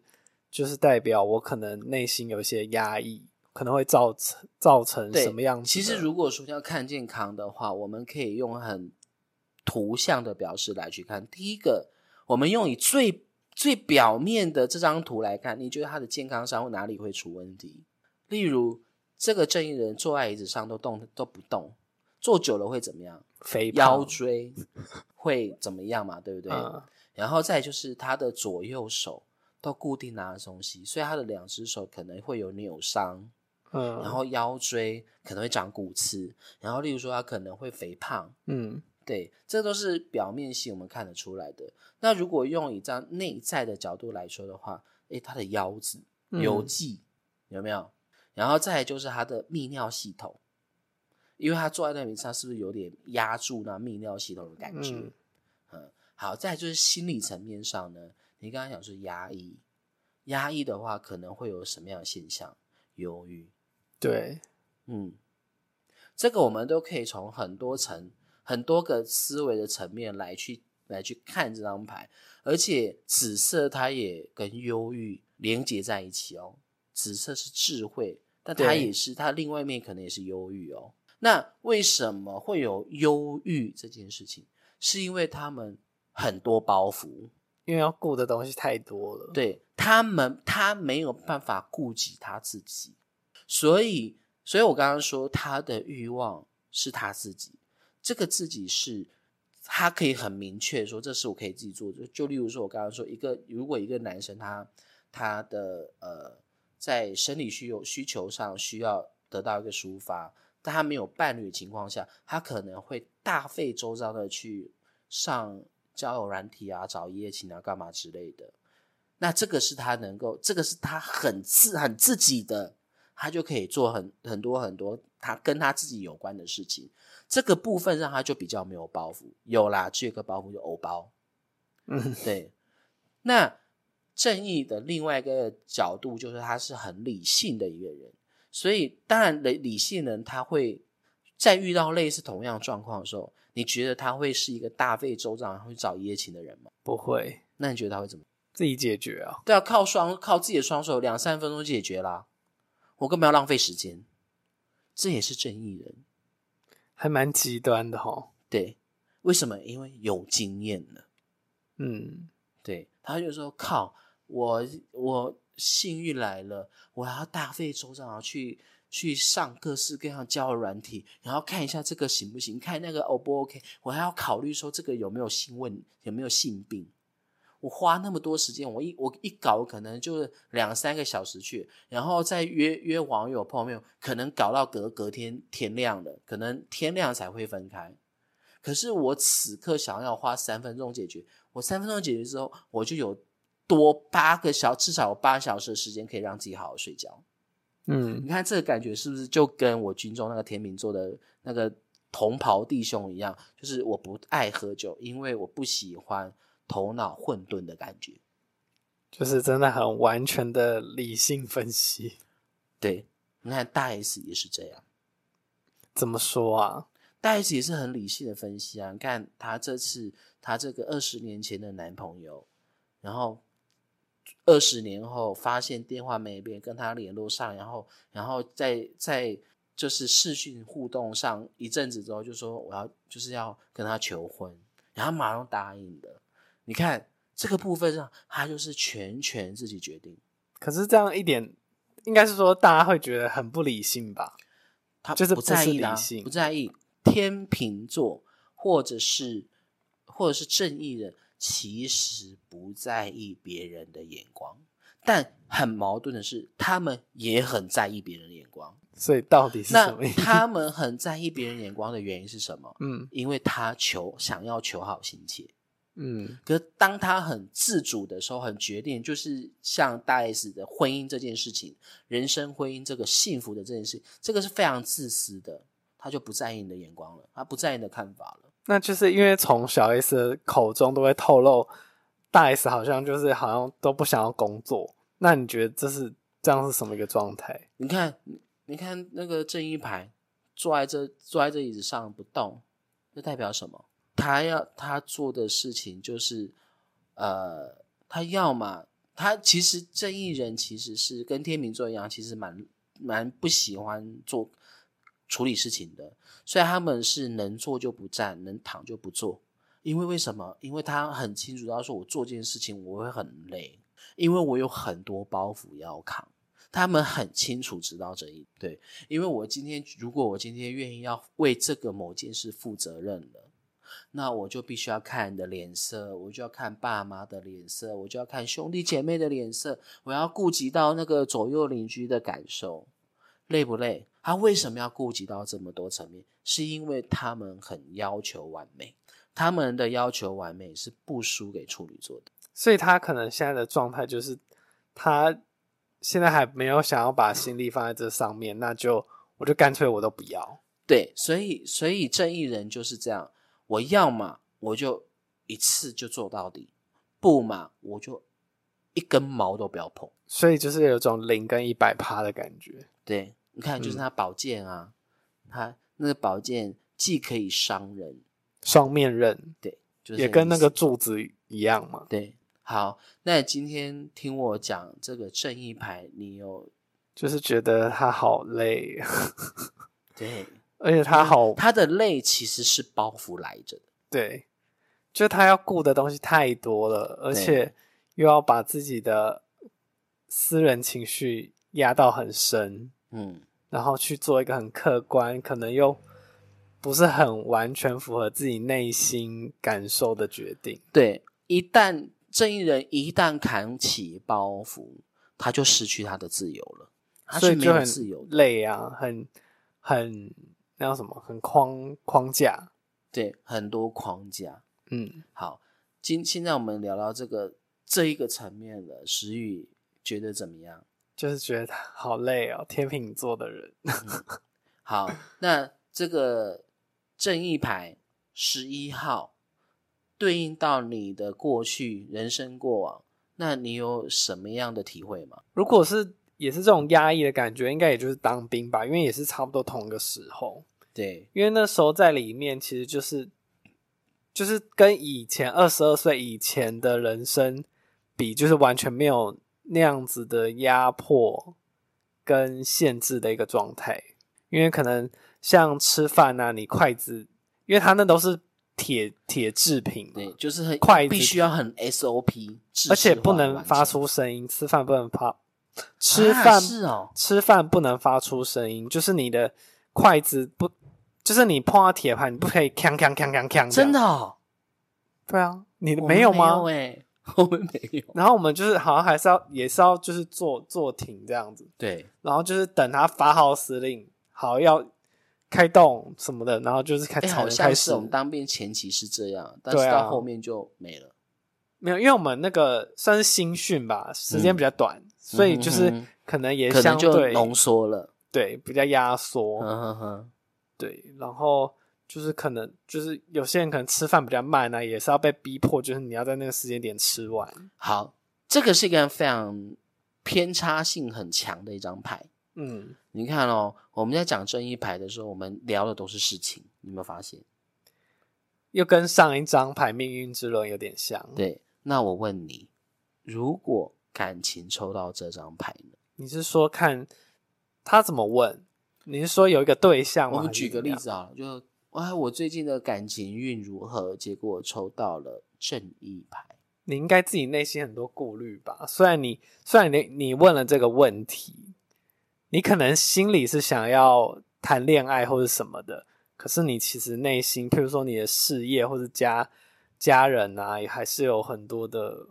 就是代表我可能内心有一些压抑，可能会造成造成什么样子？其实如果说要看健康的话，我们可以用很图像的表示来去看。第一个，我们用以最最表面的这张图来看，你觉得他的健康上哪里会出问题？例如，这个正义人坐在椅子上都动都不动，坐久了会怎么样？肥腰椎会怎么样嘛？对不对？嗯然后再就是他的左右手都固定拿着东西，所以他的两只手可能会有扭伤，嗯，然后腰椎可能会长骨刺，然后例如说他可能会肥胖，嗯对，这都是表面性我们看得出来的。那如果用以这样内在的角度来说的话，诶，他的腰子嗯有记、有没有？然后再来就是他的泌尿系统，因为他坐在那里他是不是有点压住那泌尿系统的感觉？嗯嗯，好，再就是心理层面上呢，你刚刚讲是压抑，压抑的话可能会有什么样的现象？忧郁，对，嗯，这个我们都可以从很多层、很多个思维的层面来去来去看这张牌，而且紫色它也跟忧郁连接在一起哦。紫色是智慧，但它也是它另外一面可能也是忧郁哦。那为什么会有忧郁这件事情？是因为他们很多包袱，因为要顾的东西太多了。，对他们，他没有办法顾及他自己，所以，所以我刚刚说他的欲望是他自己，这个自己是他可以很明确说，这是我可以自己做的。就例如说，我刚刚说一个，如果一个男生他他的呃在生理需求需求上需要得到一个抒发，但他没有伴侣的情况下，他可能会大费周章的去上交友软体啊，找一夜情啊，干嘛之类的。那这个是他能够，这个是他很自很自己的，他就可以做很很多很多他跟他自己有关的事情。这个部分让他就比较没有包袱。有啦，只有个包袱，就偶包。嗯，对，那正义的另外一个角度就是他是很理性的一个人，所以当然理理性人他会在遇到类似同样状况的时候，你觉得他会是一个大费周章去找一夜情的人吗？不会那你觉得他会怎么？自己解决啊。对啊，靠双靠自己的双手，两三分钟就解决啦。我根本要浪费时间，这也是正义人。还蛮极端的哈。对，为什么？因为有经验了。嗯，对，他就说靠，我我幸运来了，我要大费周章啊去去上各式各样交友软体，然后看一下这个行不行，看那个 O 不 OK，我还要考虑说这个有没有性问有没有性病。我花那么多时间，我一我一搞可能就两三个小时去，然后再约约网友碰面，可能搞到隔隔天天亮了，可能天亮才会分开。可是我此刻想要花三分钟解决，我三分钟解决之后，我就有多八个小至少有八小时的时间可以让自己好好睡觉。嗯你看这个感觉是不是就跟我军中那个天秤座的那个同袍弟兄一样？就是我不爱喝酒，因为我不喜欢头脑混沌的感觉。就是真的很完全的理性分析。对，你看大 S 也是这样，怎么说啊？大 S 也是很理性的分析啊。你看她这次她这个二十年前的男朋友，然后二十年后发现电话没变，跟他联络上，然后然后在在就是视讯互动上一阵子之后，就说我要就是要跟他求婚，然后马上答应的。你看这个部分上，他就是全权自己决定。可是这样一点，应该是说大家会觉得很不理性吧？他就是不在意理性不在意。天秤座或者是或者是正义人，其实不在意别人的眼光，但很矛盾的是，他们也很在意别人的眼光。所以到底是什那么意思？他们很在意别人眼光的原因是什么？嗯因为他求想要求好心切。嗯可是当他很自主的时候，很决定，就是像大 S 的婚姻这件事情，人生婚姻这个幸福的这件事，这个是非常自私的，他就不在意你的眼光了，他不在意你的看法了。那就是因为从小 S 口中都会透露，大 S 好像就是好像都不想要工作。那你觉得这是这样是什么一个状态？你看，你看那个正义牌坐在这坐在这椅子上不动，这代表什么？他要他做的事情就是，呃，他要么他其实正义人其实是跟天秤座一样，其实蛮蛮不喜欢做处理事情的，所以他们是能坐就不站，能躺就不坐。因为为什么？因为他很清楚，他说我做这件事情我会很累，因为我有很多包袱要扛。他们很清楚知道这一对，因为我今天如果我今天愿意要为这个某件事负责任了，那我就必须要看你的脸色，我就要看爸妈的脸色，我就要看兄弟姐妹的脸色，我要顾及到那个左右邻居的感受，累不累？他为什么要顾及到这么多层面？是因为他们很要求完美，他们的要求完美是不输给处女座的。所以他可能现在的状态就是，他现在还没有想要把心力放在这上面，那就我就干脆我都不要。对，所以所以正义人就是这样，我要嘛我就一次就做到底，不嘛我就一根毛都不要碰。所以就是有种零跟一百趴的感觉。对，你看，就是嗯他宝剑啊，他那个宝剑既可以伤人，双面刃对，就是也跟那个柱子一样嘛。对。好，那今天听我讲这个正义牌，你有就是觉得他好累，对而且他好他的累其实是包袱来着的，对，就他要顾的东西太多了，而且又要把自己的私人情绪压到很深，嗯，然后去做一个很客观，可能又不是很完全符合自己内心感受的决定。对，一旦正义人一旦扛起包袱，他就失去他的自由了，他是没有自由。累啊，很很那叫什么，很框框架。对，很多框架。嗯，好，今现在我们聊聊这个这一个层面了，石宇觉得怎么样？就是觉得好累哦，天秤座的人。好，那这个正义牌十一号对应到你的过去人生过往，那你有什么样的体会吗？如果是也是这种压抑的感觉，应该也就是当兵吧，因为也是差不多同一个时候。对，因为那时候在里面，其实就是就是跟以前二十二岁以前的人生比，就是完全没有那样子的压迫跟限制的一个状态。因为可能像吃饭啊，你筷子，因为它那都是铁铁制品，对，就是很筷子必须要很 SOP，而且不能发出声音，吃饭不能发，吃啊饭、是哦，吃饭不能发出声音，就是你的筷子不，就是你碰到铁盘，你不可以锵锵锵锵锵，真的？哦，对啊，你没有吗？哎，我们没有。然后我们就是好像还是要也是要就是坐坐停这样子，对，然后就是等他发号施令，好要开动什么的，然后就是开哎，才好能开始像是我们当兵前期是这样，但是对啊到后面就没了。没有，因为我们那个算是新训吧，时间比较短，所以就是嗯哼可能也可能就相对浓缩了。对比较压缩，嗯哼哼，对，然后就是可能就是有些人可能吃饭比较慢呢、也是要被逼迫，就是你要在那个时间点吃完。好，这个是一个非常偏差性很强的一张牌。嗯，你看哦，我们在讲正义牌的时候，我们聊的都是事情，你有没有发现？又跟上一张牌命运之轮有点像。对，那我问你，如果感情抽到这张牌呢？你是说看他怎么问？你是说有一个对象吗？我们举个例子啊，就哎，我最近的感情运如何？结果我抽到了正义牌。你应该自己内心很多顾虑吧？虽然你虽然你你问了这个问题，你可能心里是想要谈恋爱或者什么的，可是你其实内心，譬如说你的事业或者家家人啊，也还是有很多的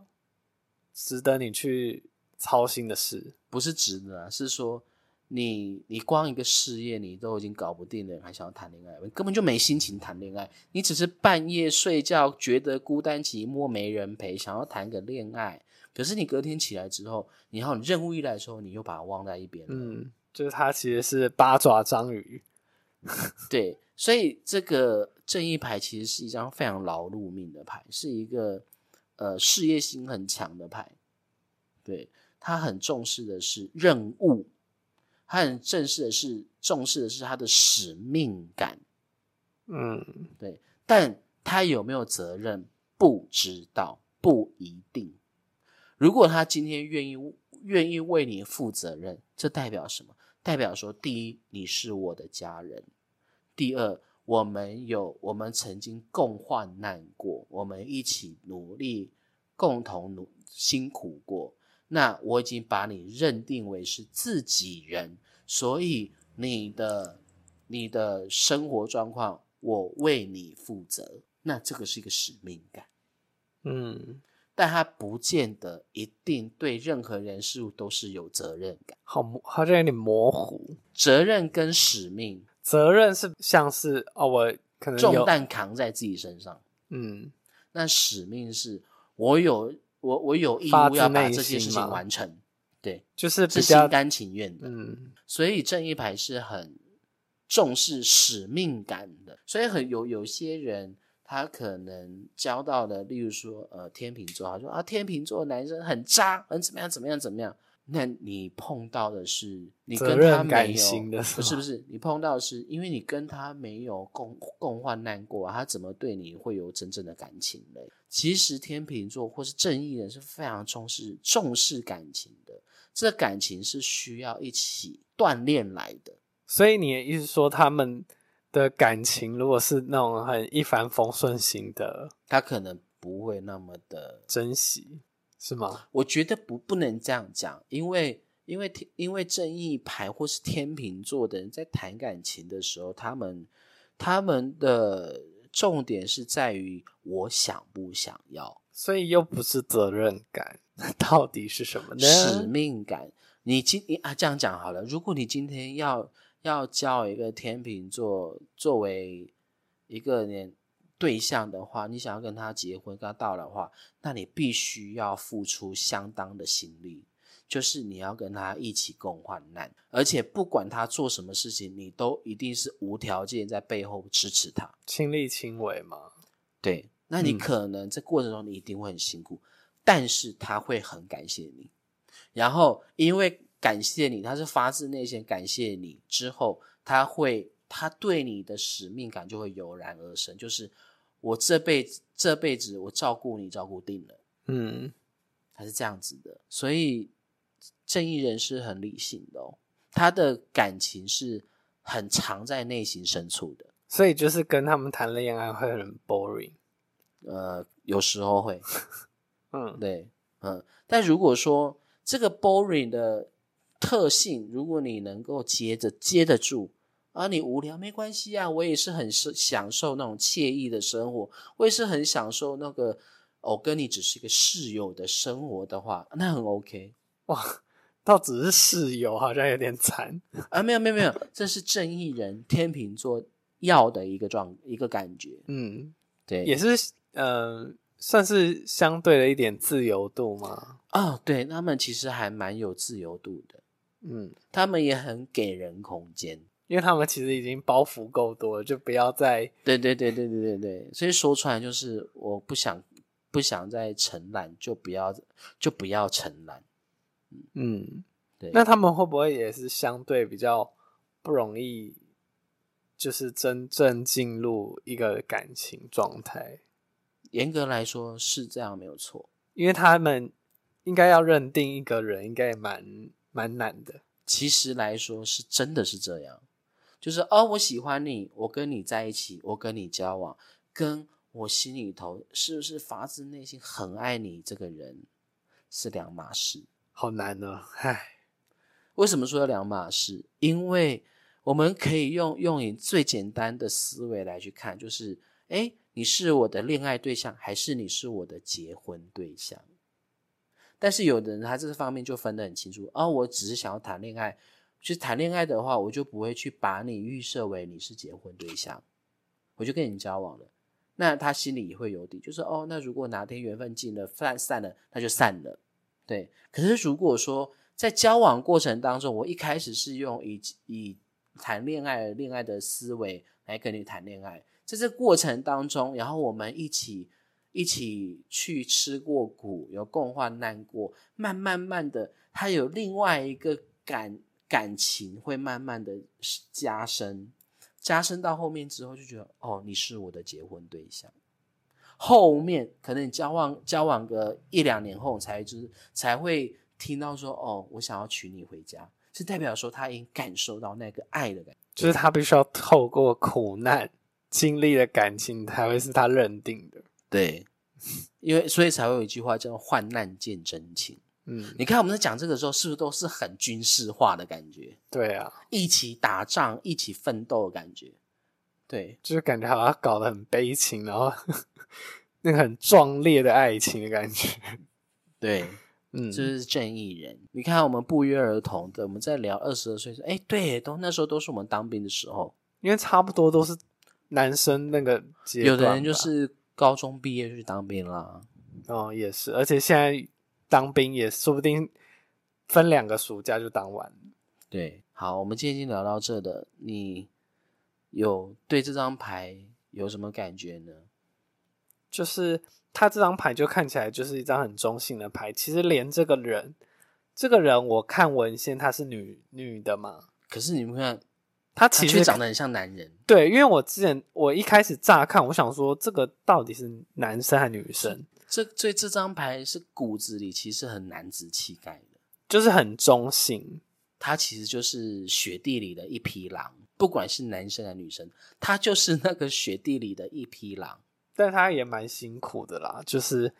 值得你去操心的事。不是值得啊，是说你你光一个事业你都已经搞不定了，还想要谈恋爱？你根本就没心情谈恋爱，你只是半夜睡觉觉得孤单寂寞没人陪，想要谈个恋爱。可是你隔天起来之后，然后你任务一来的时候，你又把它忘在一边了。嗯，就是他其实是八爪章鱼。对，所以这个正义牌其实是一张非常劳碌命的牌，是一个呃事业心很强的牌。对他很重视的是任务，他很正视的是重视的是他的使命感。嗯，对，但他有没有责任不知道，不一定。如果他今天愿意愿意为你负责任，这代表什么？代表说，第一，你是我的家人；第二，我们有我们曾经共患难过，我们一起努力，共同努辛苦过。那我已经把你认定为是自己人，所以你的你的生活状况，我为你负责。那这个是一个使命感。嗯，但他不见得一定对任何人事物都是有责任感。好，好像有点模糊。责任跟使命责任是像是哦，我可能有重担扛在自己身上，嗯，那使命是我有我我有义务要把这些事情完成，对，就是比是心甘情愿的。嗯所以正义牌是很重视使命感的，所以很有有些人他可能交到的，例如说呃天秤座，他说啊天秤座男生很渣，很怎么样怎么样怎么样。那你碰到的是你跟他没有感型的是不是不是，你碰到的是因为你跟他没有共共患难过、啊，他怎么对你会有真正的感情嘞？其实天秤座或是正义人是非常重视重视感情的，这感情是需要一起锻炼来的。所以你的意思说他们的感情如果是那种很一帆风顺型的他可能不会那么的，珍惜，是吗？我觉得不不能这样讲，因为因为天因为正义牌或是天秤座的人在谈感情的时候，他们他们的重点是在于我想不想要，所以又不是责任感，那 到底是什么呢？使命感。你今你啊这样讲好了，如果你今天要要叫一个天秤座作为一个人对象的话，你想要跟他结婚、跟他到老的话，那你必须要付出相当的心力，就是你要跟他一起共患难，而且不管他做什么事情，你都一定是无条件在背后支持他。亲力亲为嘛？对，那你嗯可能在过程中你一定会很辛苦，但是他会很感谢你，然后因为感谢你，他是发自内心感谢你之后，他会他对你的使命感就会油然而生，就是我这辈子这辈子我照顾你照顾定了，嗯，他是这样子的，所以正义人是很理性的哦，他的感情是很藏在内心深处的。所以就是跟他们谈恋爱会很 boring。呃，有时候会，嗯，对，嗯，但如果说这个 boring 的特性，如果你能够接着接得住，啊，你无聊没关系啊，我也是很是享受那种惬意的生活，我也是很享受那个哦、跟你只是一个室友的生活的话，那很 OK 哇，倒只是室友，好像有点惨。啊，没有没有没有，这是正义人天秤座要的一个状一个感觉，嗯，对，也是，呃，算是相对的一点自由度嘛。哦，对他们其实还蛮有自由度的，嗯，他们也很给人空间。因为他们其实已经包袱够多了，就不要再对对对对对对对，所以说出来就是我不想不想再承揽，就不要就不要承揽。嗯。对，那他们会不会也是相对比较不容易，就是真正进入一个感情状态？严格来说是这样没有错。因为他们应该要认定一个人，应该也蛮蛮难的。其实来说是真的是这样，就是哦，我喜欢你，我跟你在一起，我跟你交往，跟我心里头是不是发自内心很爱你这个人是两码事。好难哦，唉，为什么说两码事？因为我们可以用用你最简单的思维来去看，就是，哎，你是我的恋爱对象，还是你是我的结婚对象？但是有的人他这方面就分得很清楚，哦，我只是想要谈恋爱，去谈恋爱的话，我就不会去把你预设为你是结婚对象，我就跟你交往了。那他心里也会有底，就是哦，那如果哪天缘分尽了，散散了，那就散了。对，可是如果说在交往过程当中，我一开始是用以以谈恋爱恋爱的思维来跟你谈恋爱，在这过程当中，然后我们一起一起去吃过苦，有共患难过，慢慢慢的，他有另外一个感感情会慢慢的加深，加深到后面之后就觉得，哦，你是我的结婚对象。后面可能你交往交往个一两年后，才就是才会听到说，哦，我想要娶你回家，是代表说他已经感受到那个爱的感觉。就是他必须要透过苦难经历的感情，才会是他认定的。对，因为所以才会有一句话叫“患难见真情”。嗯，你看我们在讲这个时候，是不是都是很军事化的感觉？对啊，一起打仗、一起奋斗的感觉。对，就是感觉好像搞得很悲情，然后 那个很壮烈的爱情的感觉。对，嗯，就是正义人。你看，我们不约而同的，我们在聊二十二岁说，哎，对，都那时候都是我们当兵的时候，因为差不多都是男生那个阶段，有的人就是高中毕业就去当兵啦。哦，也是，而且现在当兵也说不定分两个暑假就当完。对，好，我们今天已经聊到这的，你有对这张牌有什么感觉呢？就是他这张牌就看起来就是一张很中性的牌，其实连这个人，这个人我看文献他是女女的嘛，可是你们看，他其实却长得很像男人。对，因为我之前我一开始乍看，我想说这个到底是男生还是女生，这所以这张牌是骨子里其实很男子气概的，就是很中性。他其实就是雪地里的一匹狼，不管是男生还是女生，他就是那个雪地里的一匹狼，但他也蛮辛苦的啦，就是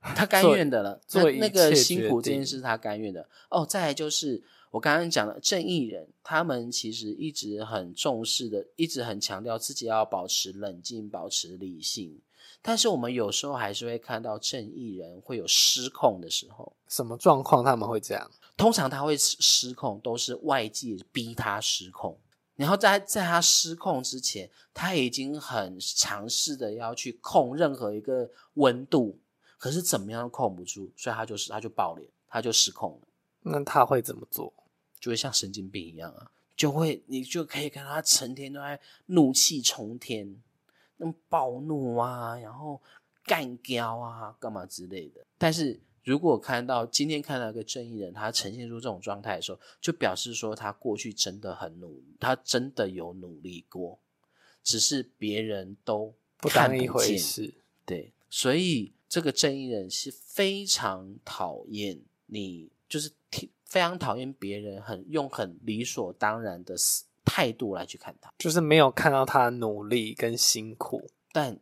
他甘愿的了。做一那那个辛苦这件事，他甘愿的。哦，再来就是我刚刚讲的正义人，他们其实一直很重视的，一直很强调自己要保持冷静，保持理性。但是我们有时候还是会看到正义人会有失控的时候。什么状况他们会这样？通常他会失失控，都是外界逼他失控。然后在在他失控之前，他已经很尝试的要去控任何一个温度，可是怎么样都控不住，所以他就是他就爆脸，他就失控了，那他会怎么做？就会像神经病一样啊，就会你就可以看到他成天都在怒气冲天，那种暴怒啊，然后干掉啊，干嘛之类的。但是如果看到今天看到一个正义人，他呈现出这种状态的时候，就表示说他过去真的很努，他真的有努力过，只是别人都不看当一回。事。对，所以这个正义人是非常讨厌你，就是挺非常讨厌别人很用很理所当然的思态度来去看他。就是没有看到他的努力跟辛苦。但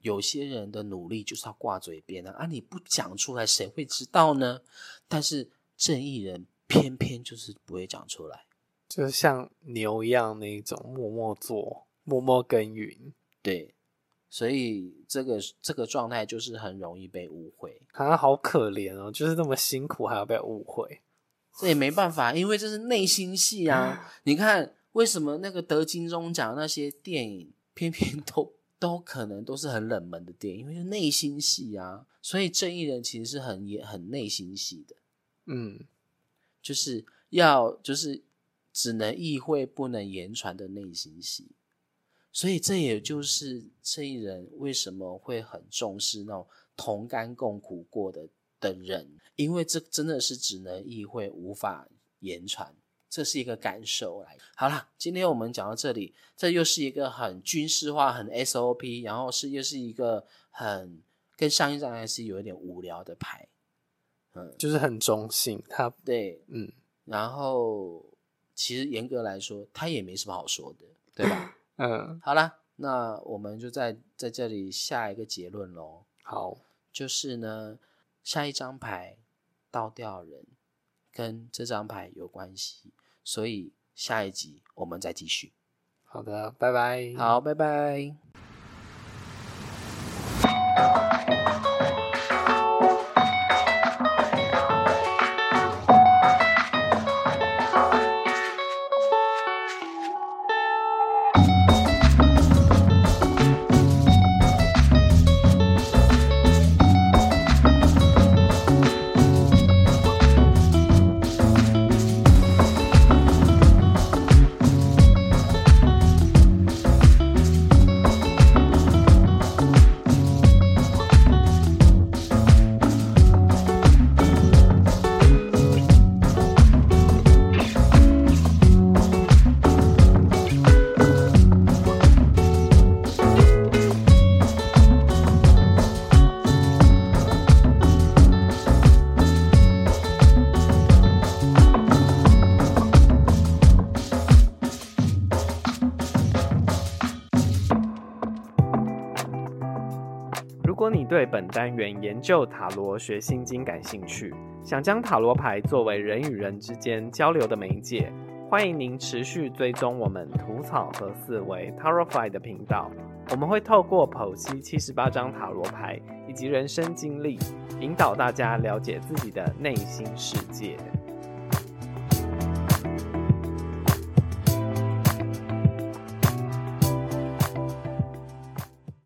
有些人的努力就是要挂嘴边啊，啊你不讲出来，谁会知道呢？但是正义人偏偏就是不会讲出来。就是像牛一样那一种默默做、默默耕耘，对，所以这个这个状态就是很容易被误会。啊好可怜哦，就是那么辛苦还要被误会。这也没办法，因为这是内心戏啊。你看，为什么那个得金钟奖那些电影，偏偏都都可能都是很冷门的电影，因为是内心戏啊。所以正义人其实是很也很内心戏的，嗯，就是要就是只能意会不能言传的内心戏。所以这也就是正义人为什么会很重视那种同甘共苦过的的人，因为这真的是只能意会，无法言传，这是一个感受来。好了，今天我们讲到这里，这又是一个很军事化、很 SOP，然后是又是一个很跟上一张还是有一点无聊的牌，嗯，就是很中性。他对，嗯。然后其实严格来说，他也没什么好说的，对吧？嗯，好啦，那我们就在在这里下一个结论喽，好，就是呢，下一张牌倒吊人跟这张牌有关系，所以下一集我们再继续。好的，拜拜。好，拜拜。单元研究塔罗学心经感兴趣，想将塔罗牌作为人与人之间交流的媒介，欢迎您持续追踪我们吐草和思维 Tarotfy 的频道。我们会透过剖析七十八张塔罗牌以及人生经历，引导大家了解自己的内心世界。